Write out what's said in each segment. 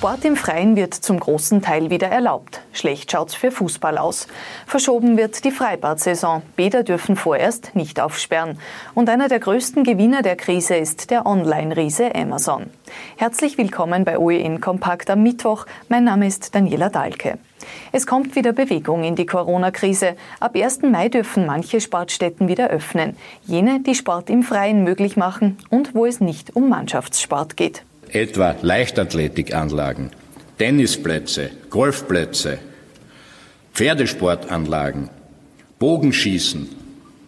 Sport im Freien wird zum großen Teil wieder erlaubt. Schlecht schaut's für Fußball aus. Verschoben wird die Freibad-Saison. Bäder dürfen vorerst nicht aufsperren. Und einer der größten Gewinner der Krise ist der Online-Riese Amazon. Herzlich willkommen bei OEN Kompakt am Mittwoch. Mein Name ist Daniela Dahlke. Es kommt wieder Bewegung in die Corona-Krise. Ab 1. Mai dürfen manche Sportstätten wieder öffnen. Jene, die Sport im Freien möglich machen und wo es nicht um Mannschaftssport geht etwa Leichtathletikanlagen, Tennisplätze, Golfplätze, Pferdesportanlagen, Bogenschießen,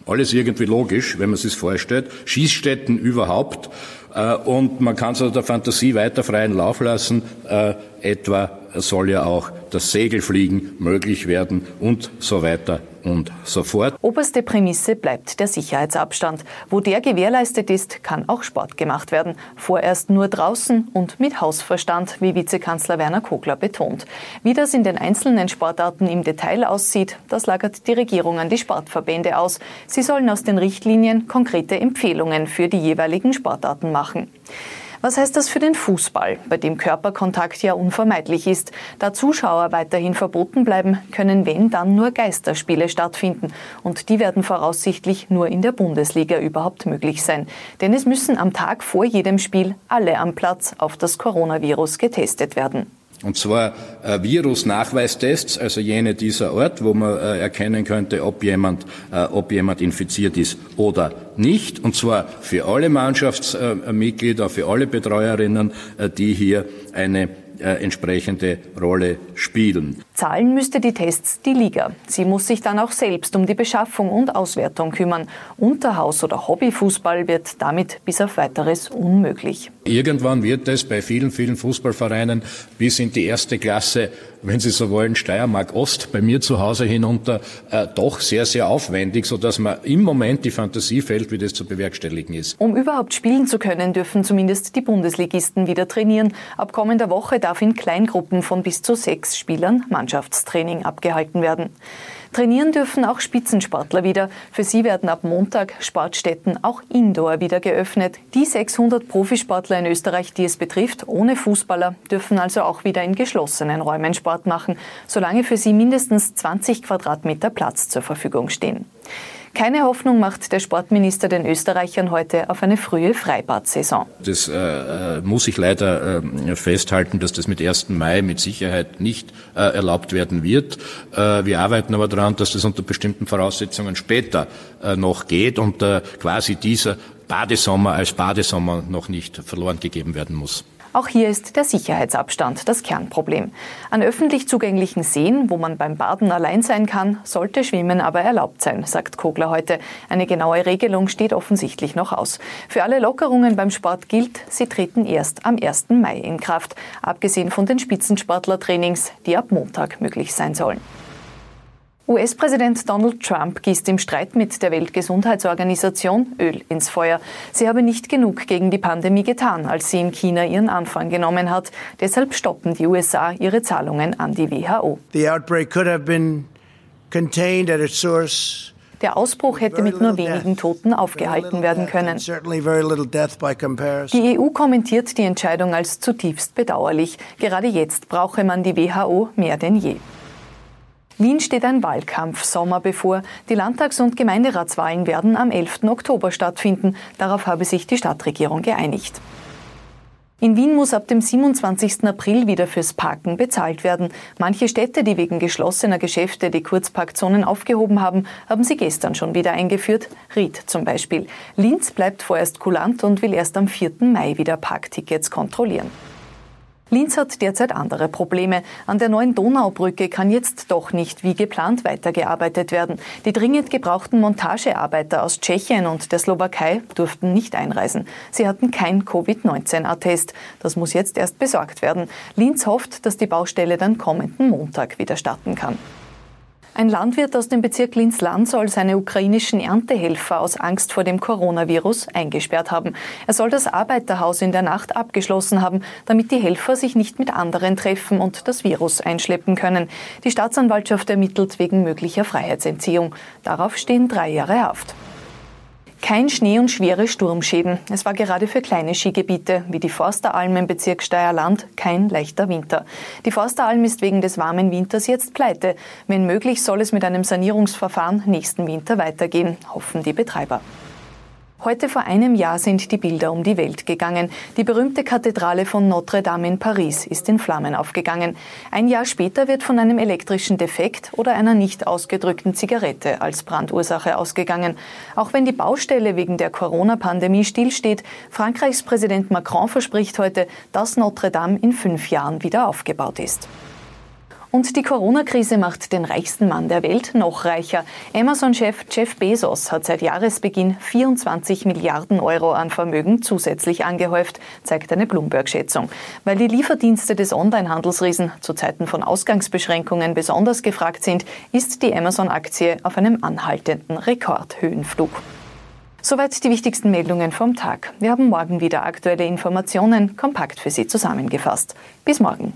alles irgendwie logisch, wenn man sich vorstellt, Schießstätten überhaupt, äh, und man kann so der Fantasie weiter freien Lauf lassen, äh, etwa soll ja auch das Segelfliegen möglich werden und so weiter und so fort. Oberste Prämisse bleibt der Sicherheitsabstand. Wo der gewährleistet ist, kann auch Sport gemacht werden. Vorerst nur draußen und mit Hausverstand, wie Vizekanzler Werner Kogler betont. Wie das in den einzelnen Sportarten im Detail aussieht, das lagert die Regierung an die Sportverbände aus. Sie sollen aus den Richtlinien konkrete Empfehlungen für die jeweiligen Sportarten machen. Was heißt das für den Fußball, bei dem Körperkontakt ja unvermeidlich ist? Da Zuschauer weiterhin verboten bleiben, können wenn dann nur Geisterspiele stattfinden. Und die werden voraussichtlich nur in der Bundesliga überhaupt möglich sein. Denn es müssen am Tag vor jedem Spiel alle am Platz auf das Coronavirus getestet werden. Und zwar äh, Virusnachweistests, also jene dieser Ort, wo man äh, erkennen könnte, ob jemand, äh, ob jemand infiziert ist oder nicht. Und zwar für alle Mannschaftsmitglieder, für alle Betreuerinnen, äh, die hier eine äh, entsprechende Rolle spielen. Zahlen müsste die Tests die Liga. Sie muss sich dann auch selbst um die Beschaffung und Auswertung kümmern. Unterhaus- oder Hobbyfußball wird damit bis auf weiteres unmöglich. Irgendwann wird es bei vielen, vielen Fußballvereinen bis in die erste Klasse wenn Sie so wollen, Steiermark Ost bei mir zu Hause hinunter äh, doch sehr, sehr aufwendig, sodass man im Moment die Fantasie fällt, wie das zu bewerkstelligen ist. Um überhaupt spielen zu können, dürfen zumindest die Bundesligisten wieder trainieren. Ab kommender Woche darf in Kleingruppen von bis zu sechs Spielern Mannschaftstraining abgehalten werden. Trainieren dürfen auch Spitzensportler wieder. Für sie werden ab Montag Sportstätten auch indoor wieder geöffnet. Die 600 Profisportler in Österreich, die es betrifft, ohne Fußballer, dürfen also auch wieder in geschlossenen Räumen Sport machen, solange für sie mindestens 20 Quadratmeter Platz zur Verfügung stehen. Keine Hoffnung macht der Sportminister den Österreichern heute auf eine frühe Freibad-Saison. Das äh, äh, muss ich leider äh, festhalten, dass das mit 1. Mai mit Sicherheit nicht äh, erlaubt werden wird. Äh, wir arbeiten aber daran, dass das unter bestimmten Voraussetzungen später äh, noch geht und quasi dieser Badesommer als Badesommer noch nicht verloren gegeben werden muss. Auch hier ist der Sicherheitsabstand das Kernproblem. An öffentlich zugänglichen Seen, wo man beim Baden allein sein kann, sollte Schwimmen aber erlaubt sein, sagt Kogler heute. Eine genaue Regelung steht offensichtlich noch aus. Für alle Lockerungen beim Sport gilt, sie treten erst am 1. Mai in Kraft, abgesehen von den Spitzensportlertrainings, die ab Montag möglich sein sollen. US-Präsident Donald Trump gießt im Streit mit der Weltgesundheitsorganisation Öl ins Feuer. Sie habe nicht genug gegen die Pandemie getan, als sie in China ihren Anfang genommen hat. Deshalb stoppen die USA ihre Zahlungen an die WHO. Der Ausbruch hätte mit nur wenigen Toten aufgehalten werden können. Die EU kommentiert die Entscheidung als zutiefst bedauerlich. Gerade jetzt brauche man die WHO mehr denn je. Wien steht ein Wahlkampfsommer bevor. Die Landtags- und Gemeinderatswahlen werden am 11. Oktober stattfinden. Darauf habe sich die Stadtregierung geeinigt. In Wien muss ab dem 27. April wieder fürs Parken bezahlt werden. Manche Städte, die wegen geschlossener Geschäfte die Kurzparkzonen aufgehoben haben, haben sie gestern schon wieder eingeführt. Ried zum Beispiel. Linz bleibt vorerst kulant und will erst am 4. Mai wieder Parktickets kontrollieren. Linz hat derzeit andere Probleme. An der neuen Donaubrücke kann jetzt doch nicht wie geplant weitergearbeitet werden. Die dringend gebrauchten Montagearbeiter aus Tschechien und der Slowakei durften nicht einreisen. Sie hatten kein Covid-19-Attest. Das muss jetzt erst besorgt werden. Linz hofft, dass die Baustelle dann kommenden Montag wieder starten kann. Ein Landwirt aus dem Bezirk Linz-Land soll seine ukrainischen Erntehelfer aus Angst vor dem Coronavirus eingesperrt haben. Er soll das Arbeiterhaus in der Nacht abgeschlossen haben, damit die Helfer sich nicht mit anderen treffen und das Virus einschleppen können. Die Staatsanwaltschaft ermittelt wegen möglicher Freiheitsentziehung. Darauf stehen drei Jahre Haft. Kein Schnee und schwere Sturmschäden. Es war gerade für kleine Skigebiete wie die Forsteralm im Bezirk Steierland kein leichter Winter. Die Forsteralm ist wegen des warmen Winters jetzt pleite. Wenn möglich soll es mit einem Sanierungsverfahren nächsten Winter weitergehen, hoffen die Betreiber. Heute vor einem Jahr sind die Bilder um die Welt gegangen. Die berühmte Kathedrale von Notre Dame in Paris ist in Flammen aufgegangen. Ein Jahr später wird von einem elektrischen Defekt oder einer nicht ausgedrückten Zigarette als Brandursache ausgegangen. Auch wenn die Baustelle wegen der Corona-Pandemie stillsteht, Frankreichs Präsident Macron verspricht heute, dass Notre Dame in fünf Jahren wieder aufgebaut ist. Und die Corona-Krise macht den reichsten Mann der Welt noch reicher. Amazon-Chef Jeff Bezos hat seit Jahresbeginn 24 Milliarden Euro an Vermögen zusätzlich angehäuft, zeigt eine Bloomberg-Schätzung. Weil die Lieferdienste des Onlinehandelsriesen zu Zeiten von Ausgangsbeschränkungen besonders gefragt sind, ist die Amazon-Aktie auf einem anhaltenden Rekordhöhenflug. Soweit die wichtigsten Meldungen vom Tag. Wir haben morgen wieder aktuelle Informationen kompakt für Sie zusammengefasst. Bis morgen.